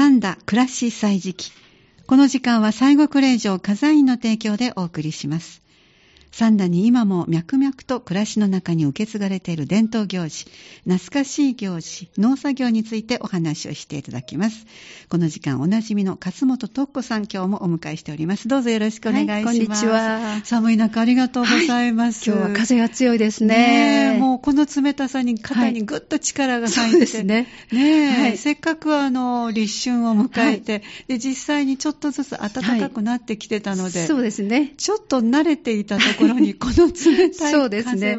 三田暮らし祭時記。この時間は西国霊場火山院の提供でお送りします。三田に今も脈々と暮らしの中に受け継がれている伝統行事、懐かしい行事、農作業についてお話をしていただきます。この時間おなじみの勝本徳子さん、今日もお迎えしております。どうぞよろしくお願いします。はい、こんにちは。寒い中ありがとうございます。はい、今日は風が強いですね。ねもうこの冷たさに肩にぐっと力が入って、はい、そうですね。ね、はい、せっかくあの立春を迎えて、で実際にちょっとずつ暖かくなってきてたので、そうですね。ちょっと慣れていたところにこの冷たい風はそうですね。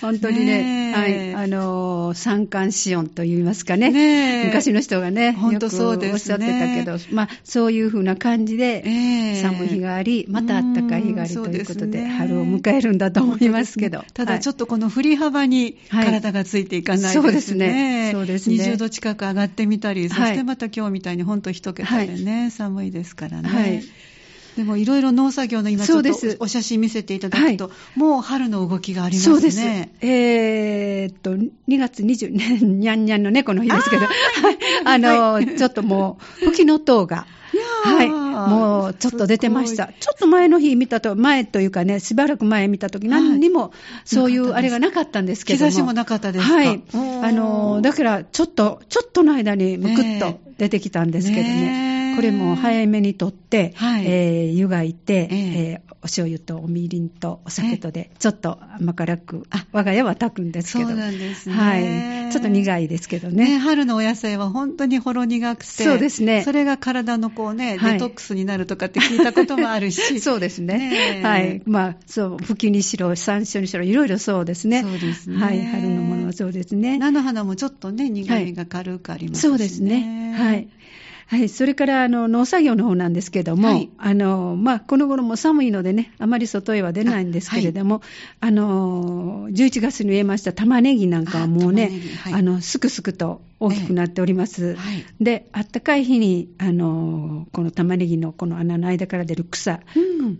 本当にね、はい、あの、三寒四温と言いますかね。ね昔の人がね、本当そうです、ね、おっしゃってたけど、まあ、そういうふうな感じで、寒い日があり、また暖かい日がありということで、春を迎えるんだと思いますけど。ね、ただちょっとこの振り幅に体がついていかないですね。そうですね。そうですね。20度近く上がってみたり、そしてまた今日みたいに本当一桁でね、寒いですからね。はいでもいろいろ農作業の今ちょっとお写真見せていただくと、はい、もう春の動きがありますね。そうです。えー、っと、2月20日、にゃんにゃんの猫の日ですけど、あの、はい、ちょっともう、吹きの塔が、はい、もうちょっと出てました。ちょっと前の日見たと、前というかね、しばらく前見たとき、何にもそういうあれがなかったんですけども。日差しもなかったですか？はい。あの、だからちょっと、ちょっとの間にむくっと出てきたんですけどね。これも早めにとって、はい、えー、湯がいて、えー、えー、お醤油とおみりんとお酒とで、ちょっと甘辛く、あ我が家は炊くんですけど。そうなんですね。はい。ちょっと苦いですけどね。ね春のお野菜は本当にほろ苦くて、そうですね。それが体のこうね、デトックスになるとかって聞いたこともあるし。そうですね。ねはい。まあ、そう、ふきにしろ、山椒にしろ、いろいろそうですね。そうですね。はい。春のものはそうですね。菜の花もちょっとね、苦みが軽くありますし、ねはい、そうですね。はい。はい、それからあの農作業の方なんですけども、はい、あのまあ、この頃も寒いのでね、あまり外へは出ないんですけれども、あ、はい、の11月に植えました玉ねぎなんかはもうね、あ、はい、のすくすくと大きくなっております。えーはい、で、あったかい日に、あの、この玉ねぎのこの穴の間から出る草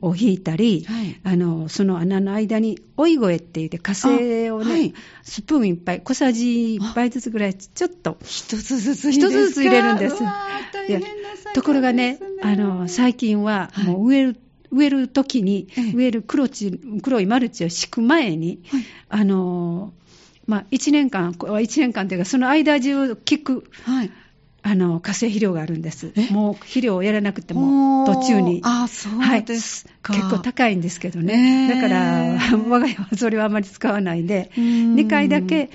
を引いたり、うんはい、あの、その穴の間に、追い声って言って、火星をね、はい、スプーンいっぱい、小さじ1杯ずつぐらい、ちょっと、一つずつ一つずつ入れるんです。ところがね、あの、最近は、もう植える、植える時に、植える黒地黒いマルチを敷く前に、あのまあ、1年間、1年間というか、その間中聞く、はい、あの化成肥料があるんです。もう肥料をやらなくても途中に。あ、そうですか、はい、結構高いんですけどね。だから、我が家はそれはあまり使わないで、2回だけ、こ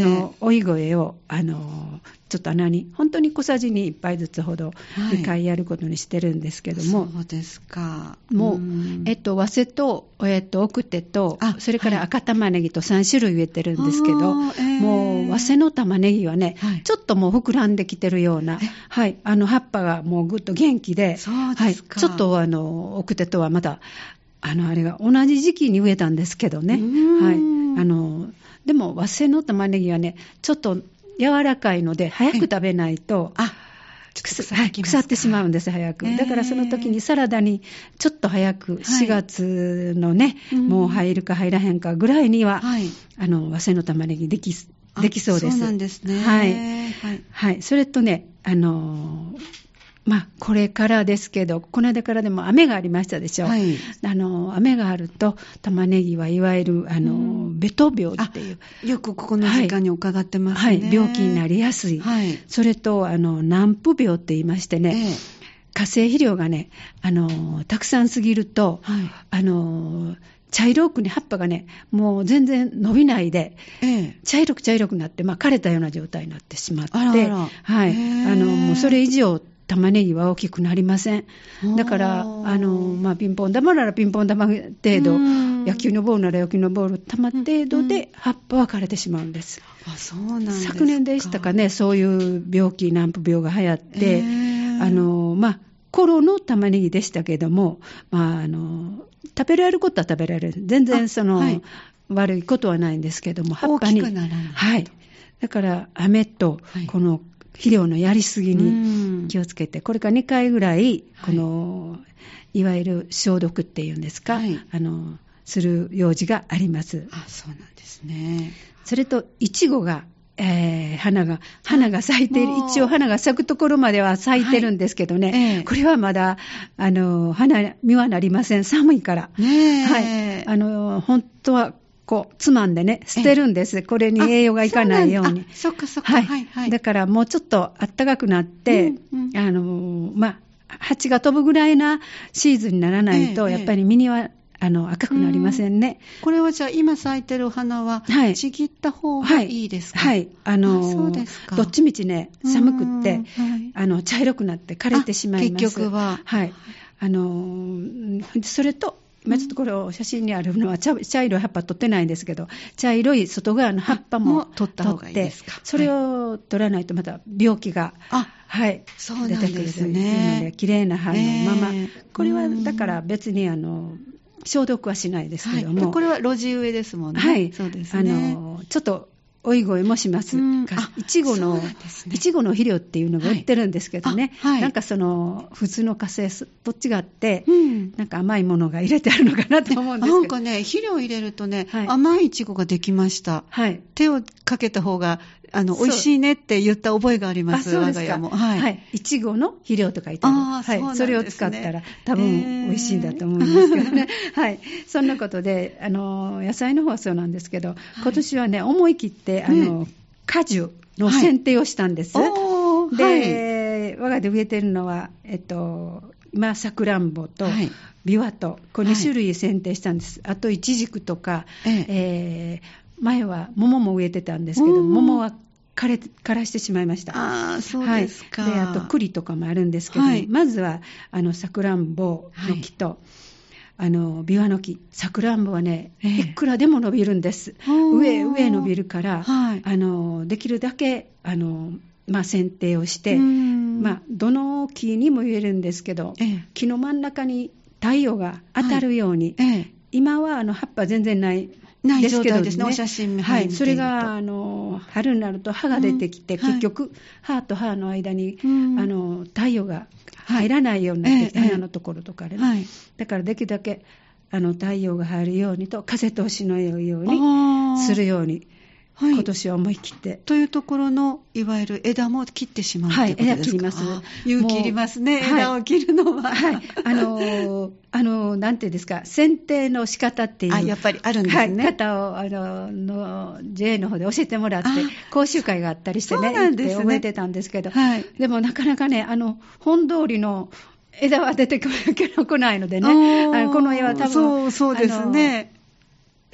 の追い声を、あの、ちょっと穴に、本当に小さじに1杯ずつほど2回やることにしてるんですけども、はい、そうですか。もう、えっと、早生と、えっと、奥手と、それから赤玉ねぎと3種類植えてるんですけど、はい、もう、早生の玉ねぎはね、はい、ちょっともう膨らんできてるような、はい、あの葉っぱがもうぐっと元気で、そうですか。はい、ちょっとあの、奥手とはまた、あの、あれが同じ時期に植えたんですけどね、はい。あの、でも、和製の玉ねぎはね、ちょっと柔らかいので、早く食べないと、あ腐ってしまうんです、早く。だからその時にサラダにちょっと早く、4月のね、はい、もう入るか入らへんかぐらいには、はい、あの、和製の玉ねぎでき、できそうです。そうなんですね。はい。はい。はい、それとね、あのまあ、これからですけど、この間からでも雨がありましたでしょ。はい、あの雨があると、玉ねぎはいわゆる、あの、うん、ベト病っていう。よくここの時間に伺ってますね。はい、病気になりやすい。はい、それと、あの、南部病って言いましてね、ええ、化成肥料がね、あの、たくさんすぎると、はい、あの、茶色くね、葉っぱがね、もう全然伸びないで、ええ、茶色く茶色くなって、まあ、枯れたような状態になってしまって、あらあらはい。あの、もうそれ以上玉ねぎは大きくなりません。だから、あの、まあ、ピンポン玉ならピンポン玉程度、野球のボールなら野球のボール玉程度で葉っぱは枯れてしまうんです。あ、そうなんです昨年でしたかね、そういう病気、南部病が流行って、あの、まあ、頃の玉ねぎでしたけども、まあ、あの、食べられることは食べられる。全然その、はい、悪いことはないんですけども、葉っぱに。はい。だから、飴と、この肥料のやりすぎに気をつけて、これから2回ぐらい、この、はい、いわゆる消毒っていうんですか、はい、あの、する用事があります。あ、そうなんですね。それと、いちごがえー、花が、花が咲いている、一応花が咲くところまでは咲いてるんですけどね、はいえー、これはまだ、あの、花、実はなりません。寒いから。ねはい。あの、本当は、こう、つまんでね、捨てるんです。これに栄養がいかないように。そっかそっか。はい。はいはい、だから、もうちょっと暖かくなって、うんうん、あの、まあ、蜂が飛ぶぐらいなシーズンにならないと、やっぱり実にはあの赤くなりませんね。これはじゃあ今咲いてるお花は、ちぎった方がい。いですか、はい、はい、あのそうですか。どっちみちね寒くって、はい、あの茶色くなって枯れてしまいます。結局は。はい。あのそれと今ちょっとこれを写真にあるのは茶茶色い葉っぱ取ってないんですけど茶色い外側の葉っぱも取った方がいいですか？それを取らないとまた病気が、はい、そう出てくるというので綺麗な葉のまま、え。ー、これはだから別にあの消毒はしないですけども、はい、これは路地植えですもんね。はい、そうですね。あのちょっとおい声もします。いちごの、いちごの肥料っていうのが売ってるんですけどね、はいはい、なんかその、普通の火星と違って、うん、なんか甘いものが入れてあるのかなと思うんですけど。なんかね、肥料入れるとね、はい、甘いいちごができました。はい、手をかけた方があの、美味しいねって言った覚えがあります、我が家も。はい。はい。いちごの肥料と書いてある。あはい。そ、ね、れを使ったら多分美味しいんだと思うんですけどね。はい。そんなことで、あの、野菜の方はそうなんですけど、今年はね、思い切って、あの、果樹の剪定をしたんです。はい、で、我が家で植えてるのは、えっと、今、さくらんぼと、ビワと、この2種類剪定したんです。あと、イチジクとか、ええー前は桃も植えてたんですけど、桃は枯れ枯らしてしまいました。ああ、そうですか。はい、で、あと栗とかもあるんですけど、はい、まずは、あの、さくらんぼの木と、はい、あの、ビワの木。さくらんぼはね、えー、いくらでも伸びるんです。上、上伸びるから、はい、あの、できるだけ、あの、まあ、剪定をして、まあ、どの木にも植えるんですけど、えー、木の真ん中に太陽が当たるように、はい。えー、今はあの葉っぱ全然ないない状態ですね、お写真はい、それがあの春になると葉が出てきて、うん、結局、歯と歯の間に、うん、あの太陽が入らないようになって、花のところとかで、ね、はい、だからできるだけあの太陽が入るようにと、風通しの良いようにするように。はい、今年は思い切って。というところの、いわゆる枝も切ってしまうはい、枝切ります。勇気いりますね、枝を切るのは。はい。あのー、あのー、なんていうんですか、剪定の仕方っていう。あ、やっぱりあるんですね。はい、方を、あの、の、JA の方で教えてもらって、講習会があったりしてね、そうなんですね覚えてたんですけど、はい。でもなかなかね、あの、本通りの、枝は出てこないのでね、あのこの絵は多分、そうそうですね。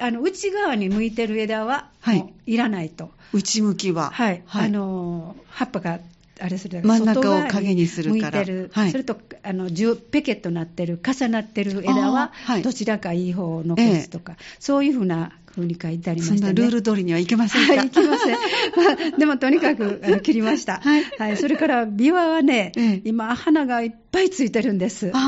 あの内側に向いてる枝は、はい、いらないと。内向きは。はい。はい、あの葉っぱがあれする真ん中を影にするから。向いてる。はい、それとあのペケットなってる重なってる枝は、どちらかいい方を残すとか、そういうふうな風に書いてありました、ね、そんなルール通りにはいけませんか？はい、いけません。まあ、でもとにかくあの切りました。はい。はい。それからビワはね、ええ、今花がいっぱいついてるんです。あ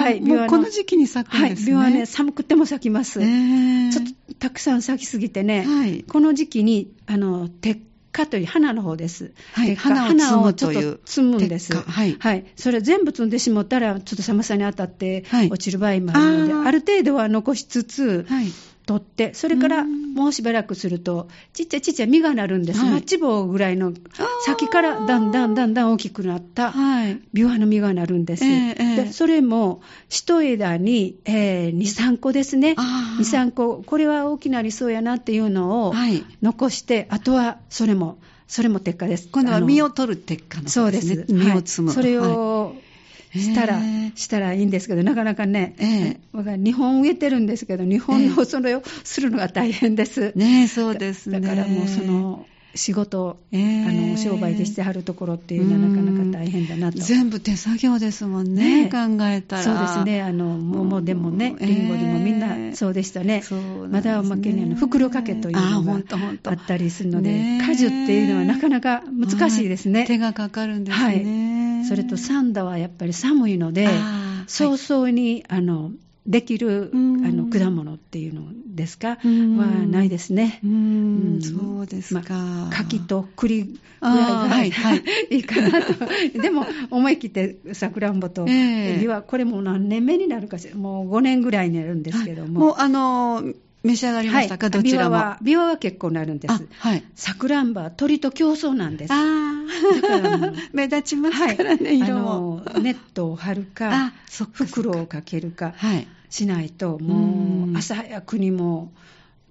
あ。はい。ビワこの時期に咲くんですね。はい。ビワはね、寒くても咲きます。えー、ちょっとたくさん咲きすぎてね、はい、この時期に、あの、鉄花という花の方です。はい、花をちょっと摘むんです。はい。はい。それ全部摘んでしまったら、ちょっと寒さに当たって落ちる場合もあるので、ある程度は残しつつ、はい、取って、それからもうしばらくすると、ちっちゃいちっちゃい実がなるんです。はい、マッチ棒ぐらいの先からだんだんだんだん大きくなった、ビワの実がなるんです。えー、でそれも、一枝に、えー、2、3個ですね。2、3個。これは大きなりそうやなっていうのを残して、はい、あとはそれも、それも鉄火です。今度は実を取る鉄火の、ね、そうです。実を摘む。それを、したら、したらいいんですけど、なかなかね、えー、日本植えてるんですけど、日本のそれをするのが大変です。ねそうですね。だからもうその、仕事、えー、あの商売でしてはるところっていうのはなかなか大変だなと。全部手作業ですもんね、ね考えたら。そうですね、あの桃でもね、りんごでもみんなそうでしたね。えー、ねまだおまけにあの袋掛けというのがあったりするので、果樹っていうのはなかなか難しいですね。はい、手がかかるんですね。はい、それとサンダはやっぱり寒いので、早々に、あのできる、あの果物っていうのですか、はないですね。うん、そうですか、まあ、柿と栗ぐらいが、はいはい、いいかなと。でも、思い切ってさくらんぼと、えー、はこれも何年目になるかしら、もう5年ぐらいになるんですけども。もう、あの召し上がりましたか、はい、どちらも。ビワは、結構なるんです。はい。さくらんぼは鳥と競争なんです。ああ、目立ちますからね、はい、色も。ネットを張るか、か袋をかけるか、はい。しないと、うもんう朝早くにも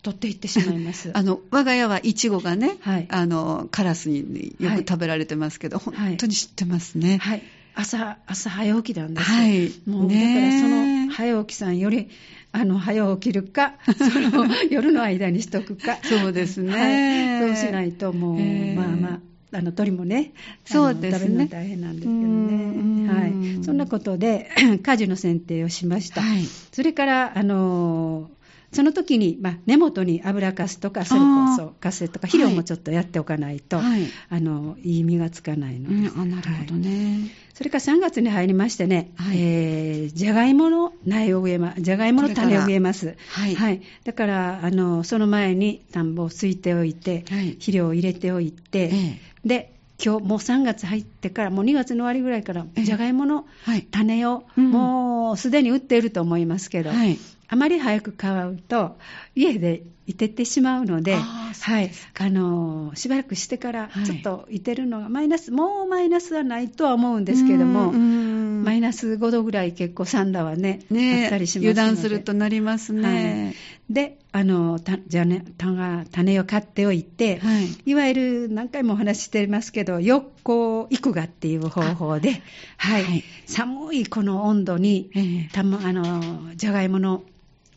取っていってしまいます。あの、我が家はイチゴがね、はいあの、カラスによく食べられてますけど、はい本当に知ってますね。はい。朝、朝早起きなんですよ。はいもう、ねえだからその早起きさんより、あの、早起きるか、そ の夜の間にしとくか。そうですねはい、そうしないと、もう、ええまあまあ、あの鳥もね、そうですね食べるの大変なんですけどうんね。はい。そんなことで、果樹の剪定をしました。はい。それから、あのーその時に、まあ、根元に油かすとか、それこそカスとか、肥料もちょっとやっておかないと、はい。あの、いい実がつかないので、うん、あ、なるほどね。それから3月に入りましてね、はいえーじゃがいもの苗を植えま、じゃがいもの種を植えます。はいだから、あの、その前に田んぼをすいておいて、はい肥料を入れておいて、ええで、今日もう3月入ってから、もう2月の終わりぐらいから、ええじゃがいものはい。種を、うんもうすでに売っていると思いますけど、はい。あまり早く買うと、家でいてってしまうので、はい。あのしばらくしてからはいちょっといてるのが、マイナス、もうマイナスはないとは思うんですけども、うんマイナス5度ぐらい結構サンダはね、ねあったりしますので。油断するとなりますね。で、あの、たじゃあね、種種を買っておいて、はい。いわゆる何回もお話ししてますけど、よっこいくがっていう方法で、はい、はい。寒いこの温度に、ええ。たま、あの、じゃがいもの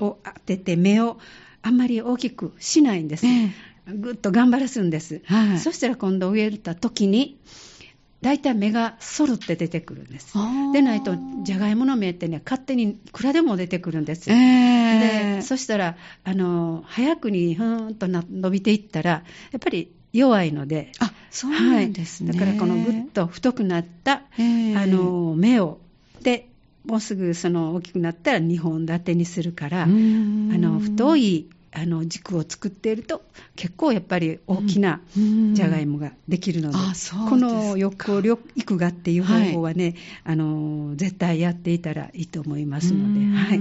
を当てて、芽をあんまり大きくしないんです。えぐっと頑張らすんです。はいそしたら今度植えた時に、大体芽がそるって出てくるんです。でないと、じゃがいもの芽ってね、勝手にいくらでも出てくるんですえよ。えで、そしたら、あの、早くにふーんとな伸びていったら、やっぱり弱いので、あ、そうなんですね。はい、だからこのぐっと太くなった、ええあの、芽を、で、もうすぐその大きくなったら2本立てにするから、あうん。の、太い、あの、軸を作っていると、結構やっぱり大きなうん。じゃがいもができるので、この横緑育芽っていう方法はね、あの、絶対やっていたらいいと思いますので、うん。はい。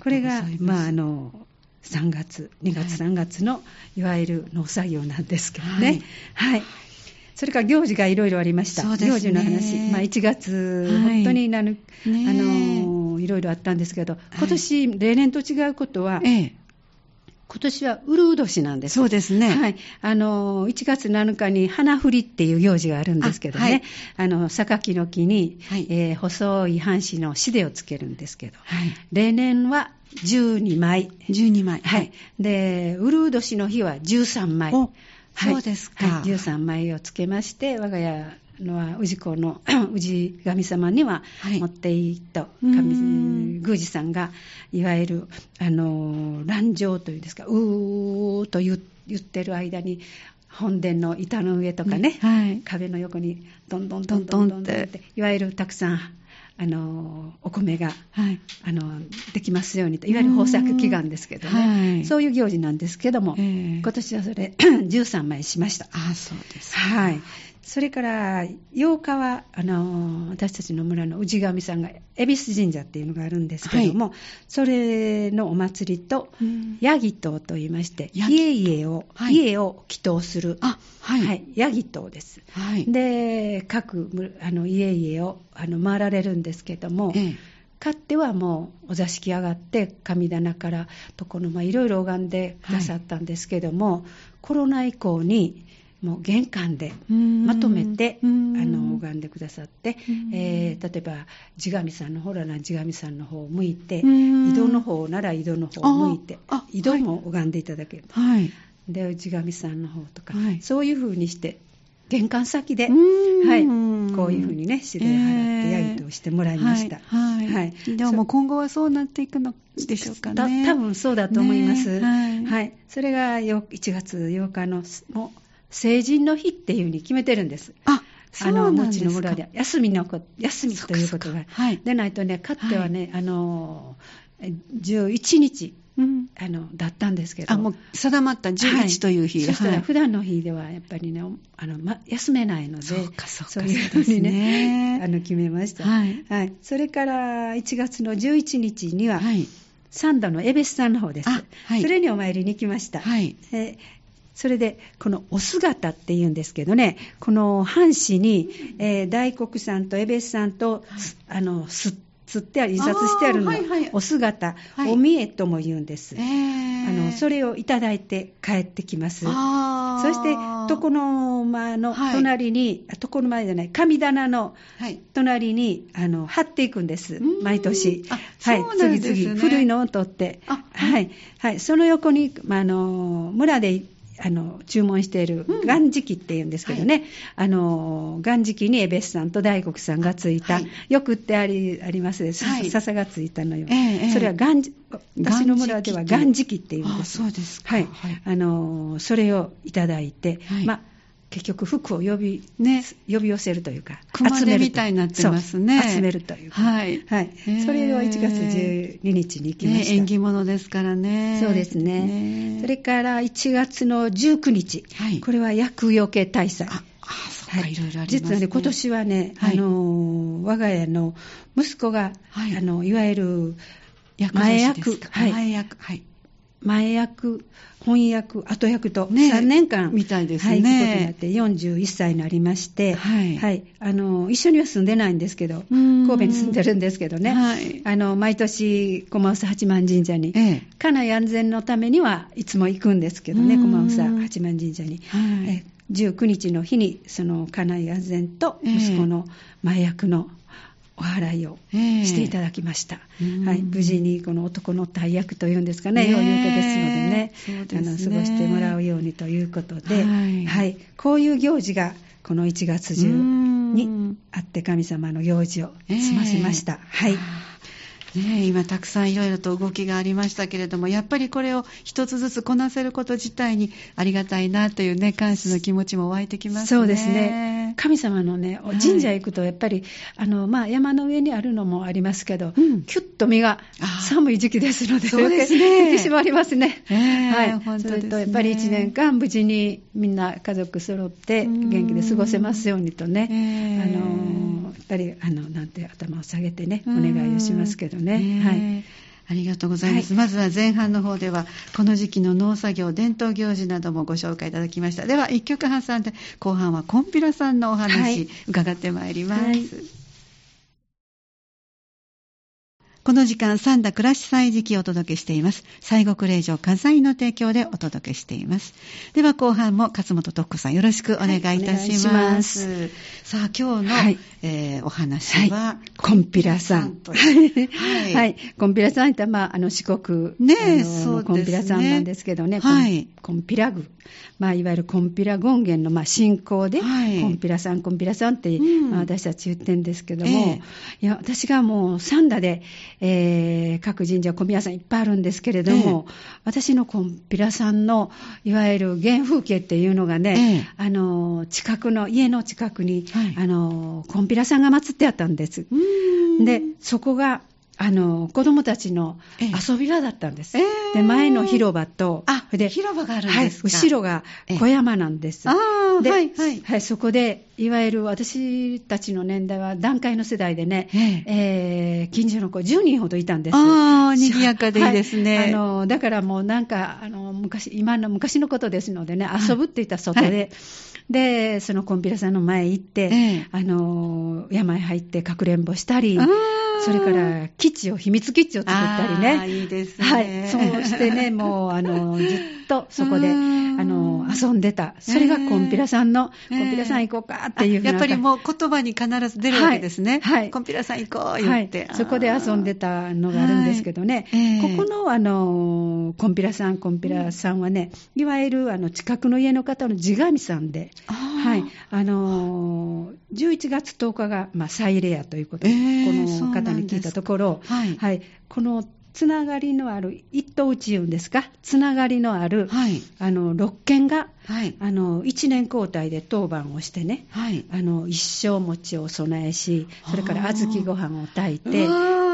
これがまあ、あの、3月、2月、はい。3月のいわゆる農作業なんですけどね。ははいい。それから行事がいろいろありました。ね行事の話。まあ、1月、はい本当になる、あの、いろいろあったんですけど、い今年、例年と違うことは、ええ今年はウルウ年なんです。そうですね。はい。あの、1月7日に花振りっていう行事があるんですけどね。あはいあの、榊の木に、はいえー細い半紙の紙でをつけるんですけど、はい。例年は12枚。12枚。はい。で、ウルウ年の日は13枚。おはい。そうですか。はい、13枚をつけまして、我が家のは氏子の 氏神様にははい。持っていいと、うーん。神宮司さんがいわゆるあの蘭城というんですかうーと言言ってる間に本殿の板の上とかね、はい。壁の横にどんどんどんどんどんどんって。いわゆるたくさんあのお米がはい。あのできますようにといわゆる豊作祈願ですけどね、はいそういう行事なんですけども、ええ今年はそれ 13枚しました。あ、そうです。はい。それから8日はあの私たちの村の氏神さんが恵比寿神社っていうのがあるんですけども、それのお祭りとうんヤギ塔と言いまして家々を、はい家を祈祷するあ、はい。はい、ヤギ塔です。はい。で各むあの家々をあの回られるんですけども、ええかってはもうお座敷上がって神棚から床の間いろいろ拝んでくださったんですけども、コロナ以降にもう玄関でまとめてあうん。の拝んでくださって、うん。えー例えば地神さんの方なら地神さんの方を向いてうん。井戸の方なら井戸の方を向いて井戸も拝んでいただける、はい。で地神さんの方とか、はい。そういう風にして玄関先で、うん。はい、こういう風にね指令払ってヤギとしてもらいました。はい。はい。はい。でももう今後はそうなっていくのでしょうかだね。多分そうだと思います。ね。はい。それがよ1月8日のもう成人の日っていうふうに決めてるんです。あ、そうあのなんですか。うちの村で。休みのこ休みということが。はいでない。とね、かってはね、あのえ11日うん。あのだったんですけど、あ、もう定まった11という日。そしたはい。ら普段の日ではやっぱりね、あのま、休めないので、そうかそうか。そういうふうにねね。あの決めました。はい。はい、それから1月の11日には、はい。三田のエベスさんの方です、はい、それにお参りに来ました、はい。えそれで、このお姿っていうんですけどね、この半紙に、えー、大黒さんとエベスさんと、あの、すつってある、印刷してあるの、はいはい、お姿、はい、お見えとも言うんです、えー、あの。それをいただいて帰ってきます。そして、床の間の隣に、はい、床の間じゃない、神棚の隣に、あの貼っていくんです、毎年。はい、次々、古いのを取って。はい、はい、その横に、まあ、あの村であの注文している元時っていうんですけどね、うんはい、あの元時にエベスさんと大黒さんがついた、はい、よくってありありますね、はい、笹がついたのよ、えー、それは元私の村では元時っていうんです。そうですはい、あのそれをいただいて、まあ結局服を呼び,、ね、呼び寄せるというか、集めるみたいになってますね。集めるというか。はい。はい。それを1月12日に行きました。ね、縁起物ですからね。そうですね。ねそれから1月の19日、はい、これは厄除け大祭。ああそうか、い、ろいろあります、ね、実はね、今年はね、はい、あの我が家の息子が、はい、あのいわゆる前役、はい、前役、はい、前役、翻訳、後役と3年間、みたいですね。はい、ことになって41歳になりまして、はい、はい、あの、一緒には住んでないんですけど、神戸に住んでるんですけどね、はい、あの、毎年、駒臼八幡神社に、ええ、家内安全のためにはいつも行くんですけどね、駒臼八幡神社に。はい、19日の日に、その家内安全と息子の前役の、お払いをしていただきました、えー、はい、無事にこの男の大役というんですかね、よういう手ですのでね、あの過ごしてもらうようにということで、はい、はい、こういう行事がこの1月中にあって神様の行事を済ませました。えー、はい。ね、今たくさんいろいろと動きがありましたけれども、やっぱりこれを一つずつこなせること自体にありがたいなというね、感謝の気持ちも湧いてきますね。そうですね。神様のね、神社行くとやっぱり、あの、まあ、山の上にあるのもありますけど、うん、キュッと身が寒い時期ですので、そうですね。引き締まりますね。えー、はい。本当ですね。それと、やっぱり一年間無事にみんな家族揃って元気で過ごせますようにとね、えー、あの、やっぱり、あの、なんて頭を下げてね、お願いをしますけどね。ね。はい。ありがとうございます、はい、まずは前半の方では、この時期の農作業、伝統行事などもご紹介いただきました。では、一曲挟んで、後半はコンピラさんのお話、伺ってまいります。この時間、三田暮らし祭時期をお届けしています。西国霊場火災の提供でお届けしています。では後半も勝本徳子さんよろしくお願いいたします。はい、ますさあ今日の、はい、えー、お話は、はい、コンピラさん。はい。はい。コンピラさんってまあ、あの四国ねそう、コンピラさんなんですけどね。はい。コンピラ具。まあ、いわゆるコンピラ権現のまあ信仰で、はい、コンピラさん、コンピラさんって、うん、まあ、私たち言ってるんですけども、えー、いや、私がもう三田で、えー、各神社、小宮さんいっぱいあるんですけれども、えー、私のコンピラさんのいわゆる原風景っていうのがね、えー、あの近くの、家の近くに、はい、あのコンピラさんが祀ってあったんです。で、そこがあの子供たちの遊び場だったんです。えー、で前の広場と、あで広場があるんですか、はい、後ろが小山なんです。えー、あで、はいはい、はい、そこでいわゆる私たちの年代は団塊の世代でね、えー、えー、近所の子10人ほどいたんです。ああ、賑やかでいいですね。はい、あのだからもうなんかあの昔今の昔のことですのでね、遊ぶって言ったら外で。はい。で、そのコンピラさんの前行って、ええ、あの、山へ入ってかくれんぼしたり、それから基地を、秘密基地を作ったりね。いいですね。はい。そうしてね、もう、あの、とそこで、あの、遊んでた。それがコンピラさんの、コンピラさん行こうかっていうやっぱりもう言葉に必ず出るわけですね。はい。はい、コンピラさん行こう言って、はい。そこで遊んでたのがあるんですけどね。はい、ここの、あの、コンピラさん、コンピラさんはね、いわゆる、あの、近くの家の方の地神さんで、はい。あの11月10日が、まあ、イレアということで、えー、この方に聞いたところ、はい、はい、このつながりのある、一等宇宙ですか、つながりのある、はい、あの6件が、はい、あの1年交代で当番をしてね、はい、あの一生餅を備えし、それから小豆ご飯を炊いて、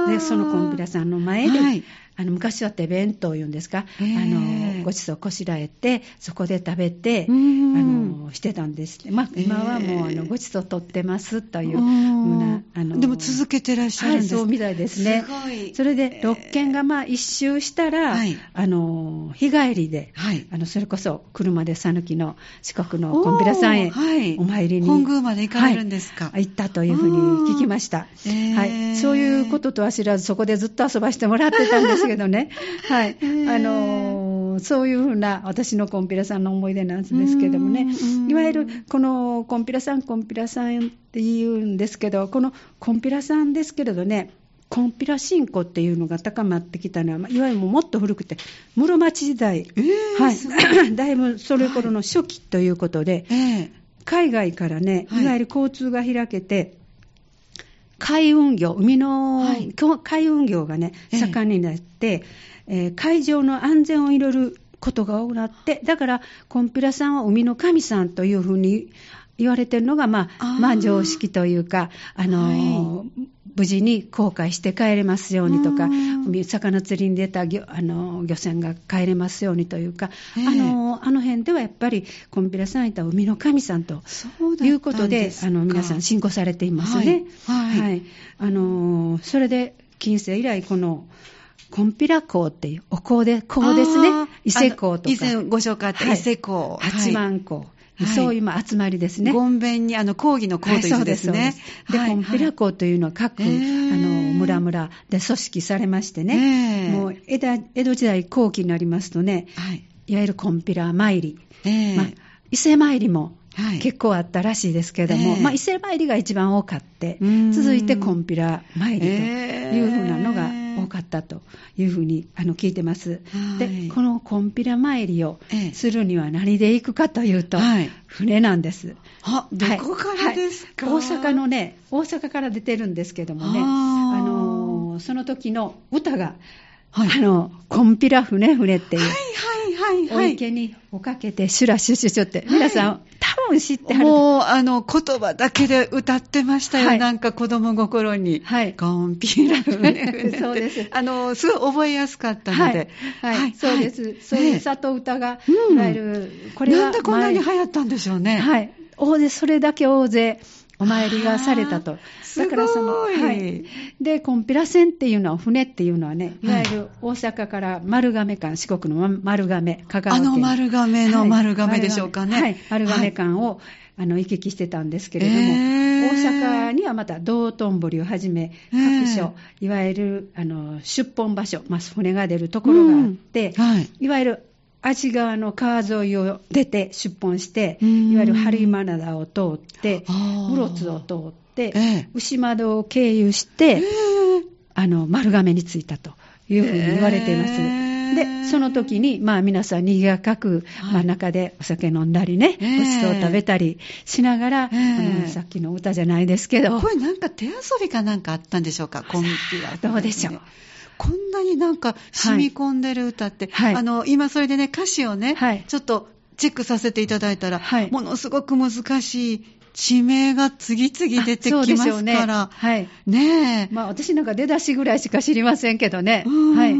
でそのコンピラさんの前で、はい、あの昔は手弁当いうんですか、あのごちそうこしらえて、そこで食べて、うあんのしてたんですね。まあ、えー。今はもう、あのごちそう取ってますというふうな、あのでも続けてらっしゃるんはい、ですそうみたいですね。それで、6軒がまあ一周したら、はい。あの日帰りで、はい。あのそれこそ車で讃岐の四国のコンピラさんへお参りに、本宮まで行かれるんですか？はい行ったというふうに聞きました。えー。はい、そういうこととは知らず、そこでずっと遊ばしてもらってたんですけどね、はい。えー。あのーそういうふうな私のコンピラさんの思い出なんですけどもね。いわゆるこのコンピラさん、コンピラさんって言うんですけど、このコンピラさんですけれどね、コンピラ信仰っていうのが高まってきたのは、まあいわゆるもっと古くて、室町時代、えーはい。だいぶそれ頃の初期ということで、ええ。海外からね、はい。いわゆる交通が開けて、海運業、海の、はい。海運業がね、ええ。盛んになって、えー海上の安全を彩ることが多くなって、だから、コンピラさんは海の神さんというふうに言われてるのが、まあ、あー。まあ、常識というか、あのー無事に航海して帰れますようにとか、魚釣りに出た漁あの漁船が帰れますようにというか、ええあのあの辺ではやっぱりコンピラさんいた海の神さんということで、あの皆さん信仰されていますね。はいはいあのーそれで近世以来このコンピラ港っていうお香で香ですね。伊勢港とか。以前ご紹介あったはい伊勢港。八幡港、はい。そういうまあ集まりですね。ごんべんに、あの、講義の講という字ですね。でコンピラ港というのは各、えー。あの村々で組織されましてね、ええもう江戸江戸時代後期になりますとね、はい。いわゆるコンピラ参り、ええまあ、伊勢参りもはい。結構あったらしいですけれども、ええまあ、伊勢参りが一番多かって続いてコンピラ参りというふうなのが多かったというふうにあの聞いてます。はい。で、このコンピラ参りをええ。するには何で行くかというと、はい。船なんです。あ、どこからですか、大阪のね、大阪から出てるんですけどもね、あのーその時の歌が、はい。あの、コンピラ船船っていう、はいはいはいおはい。池におかけて、シュラシュシュシュって、皆さん、多分知ってはるともう、あの、言葉だけで歌ってましたよ。はい。なんか子供心に。はい。コンピラ船船ってそうです。あの、すごい覚えやすかったので。はい、はい。そうです、そうええいう里歌が、うん。いわゆる、これはなんでこんなに流前行ったんでしょうね。はい、大勢、それだけ大勢、お参りがされたとあー。すごいはい。で、コンピラ船っていうのは、船っていうのはね、いわはいゆる大阪から丸亀間、四国の丸亀、香川あ県。の丸亀の丸亀でしょうかね。はい、はい丸亀間を、あの行き来してたんですけれども、えー大阪にはまた道頓堀をはじめ、えー各所、いわゆるあの出本場所、まあ、船が出るところがあって、うんはい。いわゆる足川の川沿いを出て出本して、うん。いわゆる春今灘を通って、室津を通って、ええ。牛窓を経由して、あの丸亀に着いたというふうに言われています。えー。で、その時に、まあ皆さん賑やかく、はい。まあ中でお酒飲んだりね、えーごちそう食べたりしながら、えーさっきの歌じゃないですけど、これなんか手遊びかなんかあったんでしょうか、コンピラ。どうでしょう。こんなになんか染み込んでる歌って、はいあの、今それでね、歌詞をね、はいちょっとチェックさせていただいたら、はいものすごく難しい地名が次々出てきますから、はい。ねえ。まあ私なんか出だしぐらいしか知りませんけどね。うんはい。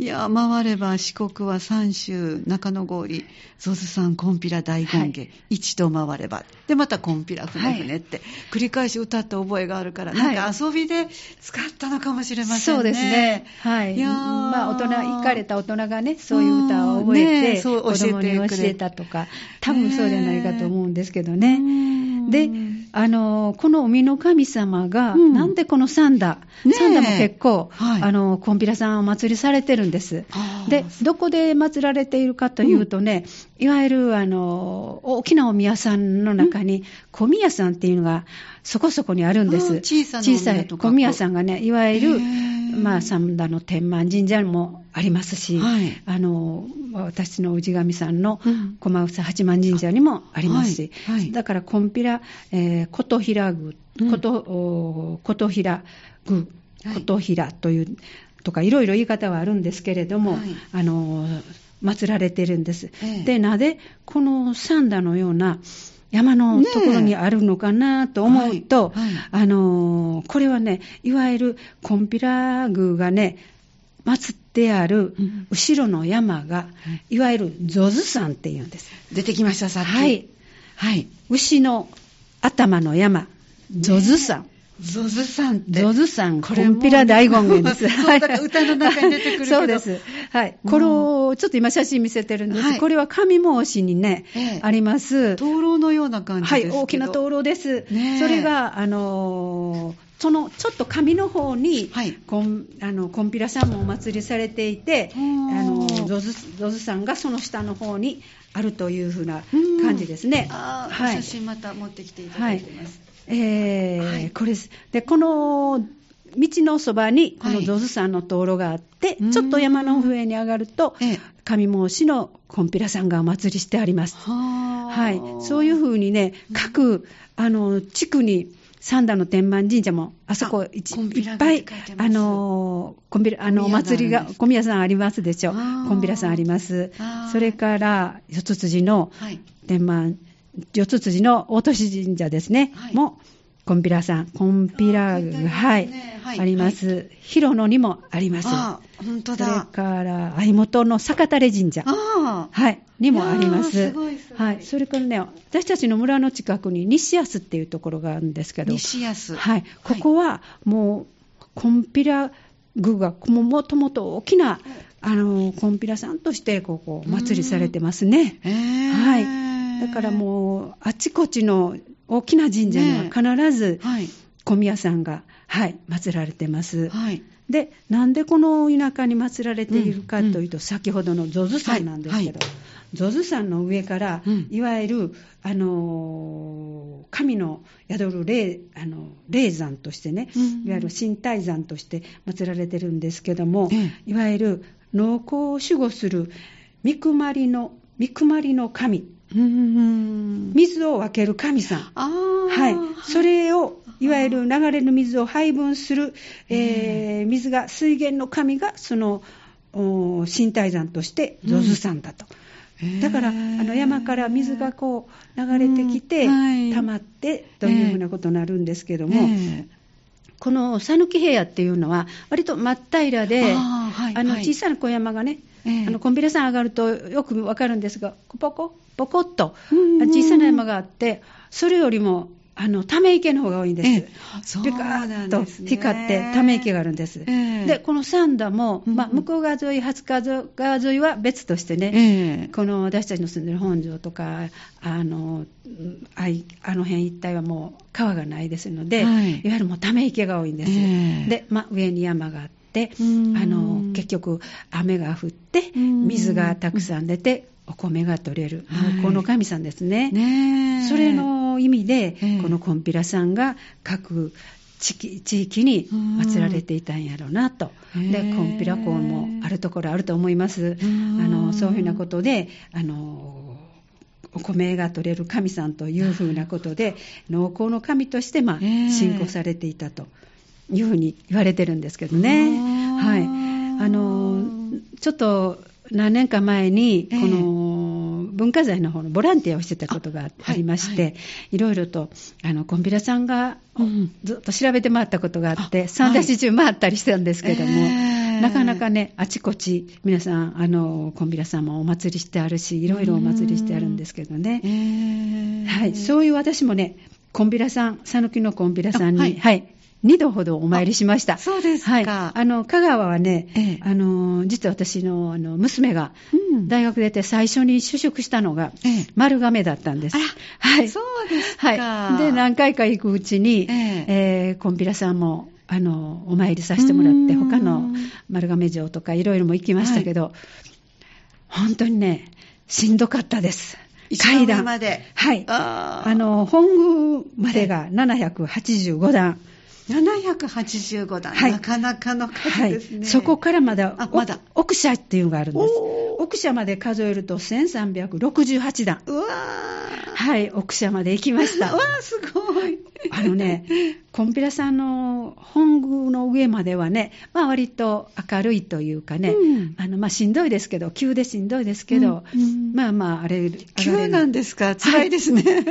いや、回れば四国は三州、中野郡、ゾズさん、コンピラ大権現、はい一度回れば。で、またコンピラ船船って、繰り返し歌った覚えがあるから、はいなんか遊びで使ったのかもしれませんね。そうですね。はい。いやーまあ大人、行かれた大人がね、そういう歌を覚えて、うんねえそう子供に教えてくれ教えたとか、多分そうじゃないかと思うんですけどね。うんで、あの、この海の神様が、うん。なんでこのサンダ、ねえ。サンダも結構、はい。あの、コンピラさんお祭りされてるんです。で、どこで祀られているかというとね、いわゆる、あの、大きなお宮さんの中に、小宮さんっていうのが、そこそこにあるんです。小さなお小宮さい小宮さんがね、いわゆへる、ーまあ、三田の天満神社もありますし、はい。あの、私の氏神さんのうん。駒房八幡神社にもありますし、はい。はい。だから、コンピラ、えー、琴平宮、うん。琴、お琴平宮、はい。琴平という、とか、いろいろ言い方はあるんですけれども、はい。あの、祀られてるんです。ええ。で、なぜ、この三田のような、山のところにあるのかなと思うと、はいはいあのーこれはね、いわゆるコンピラ宮がね、祀ってある後ろの山が、いわゆるゾズ山っていうんです。出てきました、さっき。はい。はい。牛の頭の山、ゾズ山。ゾズさんって。ゾズさん、コンピラ大権現です。はい。歌の中に出てくるそうです。はい。これを、ちょっと今写真見せてるんです。はい、これは上申しにね、ええ、あります。灯籠のような感じですはい、大きな灯籠です。ね、それが、あのーそのちょっと上の方に、はい、コンあのコンピラさんもお祭りされていて、あのゾズゾズさんがその下の方にあるというふうな感じですね。あはい、写真また持ってきていただいてます。はい、えーはい、これです。で、この道のそばに、このゾズさんの灯籠があって、ちょっと山の上に上がると、上申しのコンピラさんがお祭りしてあります。はい。そういうふうにね、各、あの、地区に、三田の天満神社も、あそこいっぱい、あの、コンビラ、あの、お祭りが、小宮さんありますでしょ。コンビラさんあります。それから、四つ辻の天満、四つ辻の大年神社ですね、も、コンピラさん、コンピラが、はい、あります。広野にもあります。本当だ。それから、相本の坂垂神社、はい、にもあります。すごいはい。それからね、私たちの村の近くに西安っていうところがあるんですけど、西安。はい。ここは、もう、コンピラ具が、もともと大きな、あの、コンピラさんとして、ここ、お祭りされてますね。はい。だからもう、あちこちの大きな神社には必ず、はい、小宮さんが、はい、祀られてます。はい、で、なんでこの田舎に祀られているかというと、うん、先ほどのゾズ山なんですけど、はい、ゾズ山の上から、うん、いわゆる、あの神の宿る霊あの霊山としてね、うん、いわゆる神体山として祀られてるんですけども、いわゆる農耕を守護する三熊りの三熊りの神水を分ける神さん。はい。それを、いわゆる流れる水を配分する、えー、水が、水源の神が、その、身体山として、ゾズ山だと。だから、あの山から水がこう流れてきて、溜まってというふうなことになるんですけども、この讃岐平野っていうのは、割と真っ平らで、あの小さな小山がね、あのコンビニさん上がるとよくわかるんですが、ポコポコッと小さな山があって、それよりもあのため池の方が多いんです。えそうなんと光ってため池があるんです。えで、この三田も、まあ、向こう側沿い、初川側沿いは別としてね、えこの私たちの住んでる本庄とか、あのああの辺一帯はもう川がないですので、はい、いわゆるもうため池が多いんです。で、まあ、上に山があって、あの結局雨が降って水がたくさん出てお米が取れる、この神さんですね。ねそれの意味で、このコンピラさんが各地域に祀られていたんやろうなと。で、コンピラ港もあるところあると思います。あのそういうふうなことで、あのお米が取れる神さんというふうなことで、農耕の神として、まあ、信仰されていたというふうに言われてるんですけどね。はい。あの、ちょっと何年か前に、この文化財の方のボランティアをしてたことがありまして、はい。ろいろとあのコンビラさんがずっと調べて回ったことがあって、三田市中回ったりしたんですけども、えー、なかなかね、あちこち、皆さん、あのコンビラさんもお祭りしてあるし、いろいろお祭りしてあるんですけどね、えー、はい、そういう私もね、コンビラさん、讃岐のコンビラさんに、はい、はい、2度ほどお参りしました。そうですか。はい。あの、香川はね、ええ、あの、実は私のあの娘が、大学出て最初に就職したのが、丸亀だったんです。あら、はい。そうですか。はい。で、何回か行くうちに、えええー、コンピラさんも、あの、お参りさせてもらって、他の丸亀城とかいろいろも行きましたけど、はい、本当にね、しんどかったです。階段。まで。はい。あの、本宮までが785段。785段、はい、なかなかの数ですね、はい、そこからまだまだ。奥社っていうのがあるんです奥社まで数えると1368段。うわはい奥社まで行きました。うわすごい。あのね、コンピラさんの本宮の上まではね、まあ割と明るいというかね、うん、あのまあしんどいですけど、急でしんどいですけど、うんうん、まあまああれ、急なんですか、辛いですね。はい、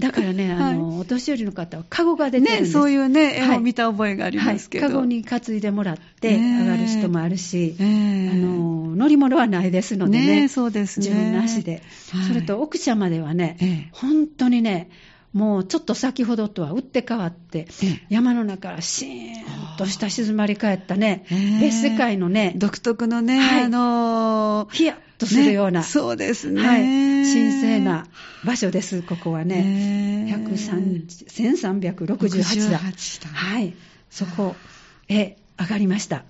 だからね、あの、はい、お年寄りの方はカゴが出てるんです。ね、そういうね、絵を見た覚えがありますけど。はい、カゴに担いでもらって上がる人もあるし、えー、あの乗り物はないですのでね、ねそうですね。自分の足で、それと奥社まではね、えー、本当にね、もうちょっと先ほどとは打って変わって、山の中からシーンとした静まり返ったね、別世界のね、独特のね、はい、あのー、ヒヤッとするような、ね、そうですね、はい、神聖な場所です、ここはね。1368だ。はい。そこへ上がりました。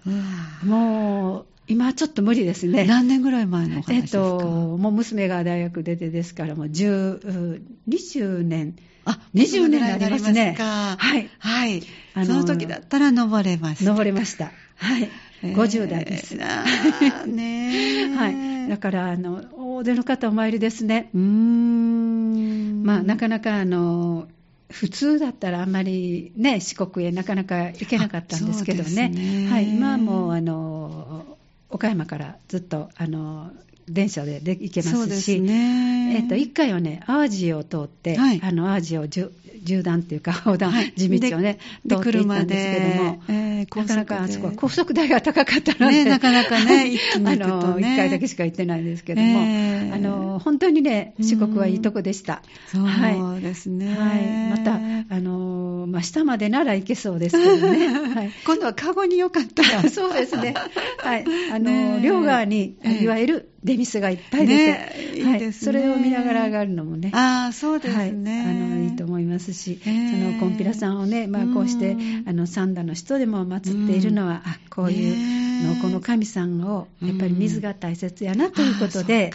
もう、今ちょっと無理ですね。何年ぐらい前のお話ですか？えっと、もう娘が大学出てですから、もう10、20年。あ、20年になりますね。はい。はい。あのその時だったら登れました。登れました。はい。50代です。ね はい。だから、あの、大勢の方お参りですね。うん。まあ、なかなか、あの、普通だったらあんまりね、四国へなかなか行けなかったんですけどね。ねはい。今はもう、あの、岡山からずっと、あの、電車でで行けますし、ね、えっと、1回はね、淡路を通って、はい、あの淡路を縦断っていうか、横断、はい、地道をね、通っていったんですけども、えー、なかなかあそこは高速代が高かったので、ね、なかなかね、一気に、ね、あの1回だけしか行ってないんですけども、えー、あの本当にね、四国はいいとこでした。そうですね、はい。また、あのまあ、下までなら行けそうですけどね。はい、今度はカゴによかったら。そうですね。はい。あの、両側に、いわゆる出店がいっぱい出て、ね、い。いですね、それを見ながら上がるのもね、あそうですね、はい、あのいいと思いますし、そのコンピラさんをね、まあ、こうして、あの三田の人でも祀っているのは、あこういうの、この神さんを、やっぱり水が大切やなということで、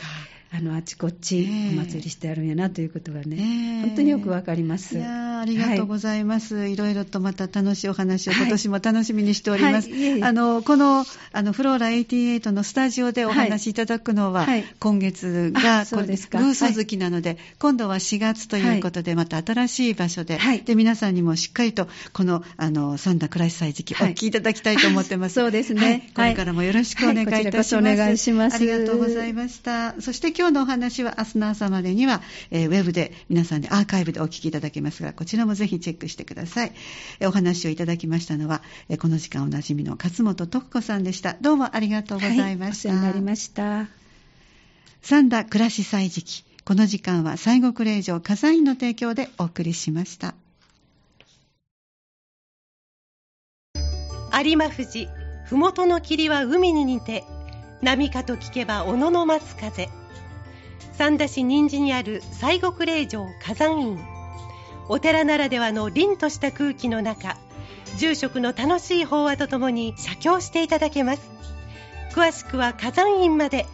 あのあちこちお祭りしてあるんやなということがね、本当によくわかります。いやありがとうございます、はい、いろいろとまた楽しいお話を今年も楽しみにしております。はいはい、あのこのあのフローラ88のスタジオでお話しいただくのは、今月がそうですか。なので、今度は4月ということで、また新しい場所で、で皆さんにもしっかりとこのあの三田倉石祭時期お聞きいただきたいと思ってます。そうですね、これからもよろしくお願いいたします。お願いします。ありがとうございました。そして今今日のお話は明日の朝までには、えー、ウェブで皆さんでアーカイブでお聞きいただけますが、こちらもぜひチェックしてください。えー、お話をいただきましたのは、えー、この時間おなじみの勝本徳子さんでした。どうもありがとうございました。はい、お世話になりました。三田暮らし祭時期。この時間は西国霊場火山院の提供でお送りしました。有馬富士、ふもとの霧は海に似て、波かと聞けば小野の松風三田市人参にある西国霊場火山院。お寺ならではの凛とした空気の中住職の楽しい法話とともに写経していただけます。詳しくは火山院まで。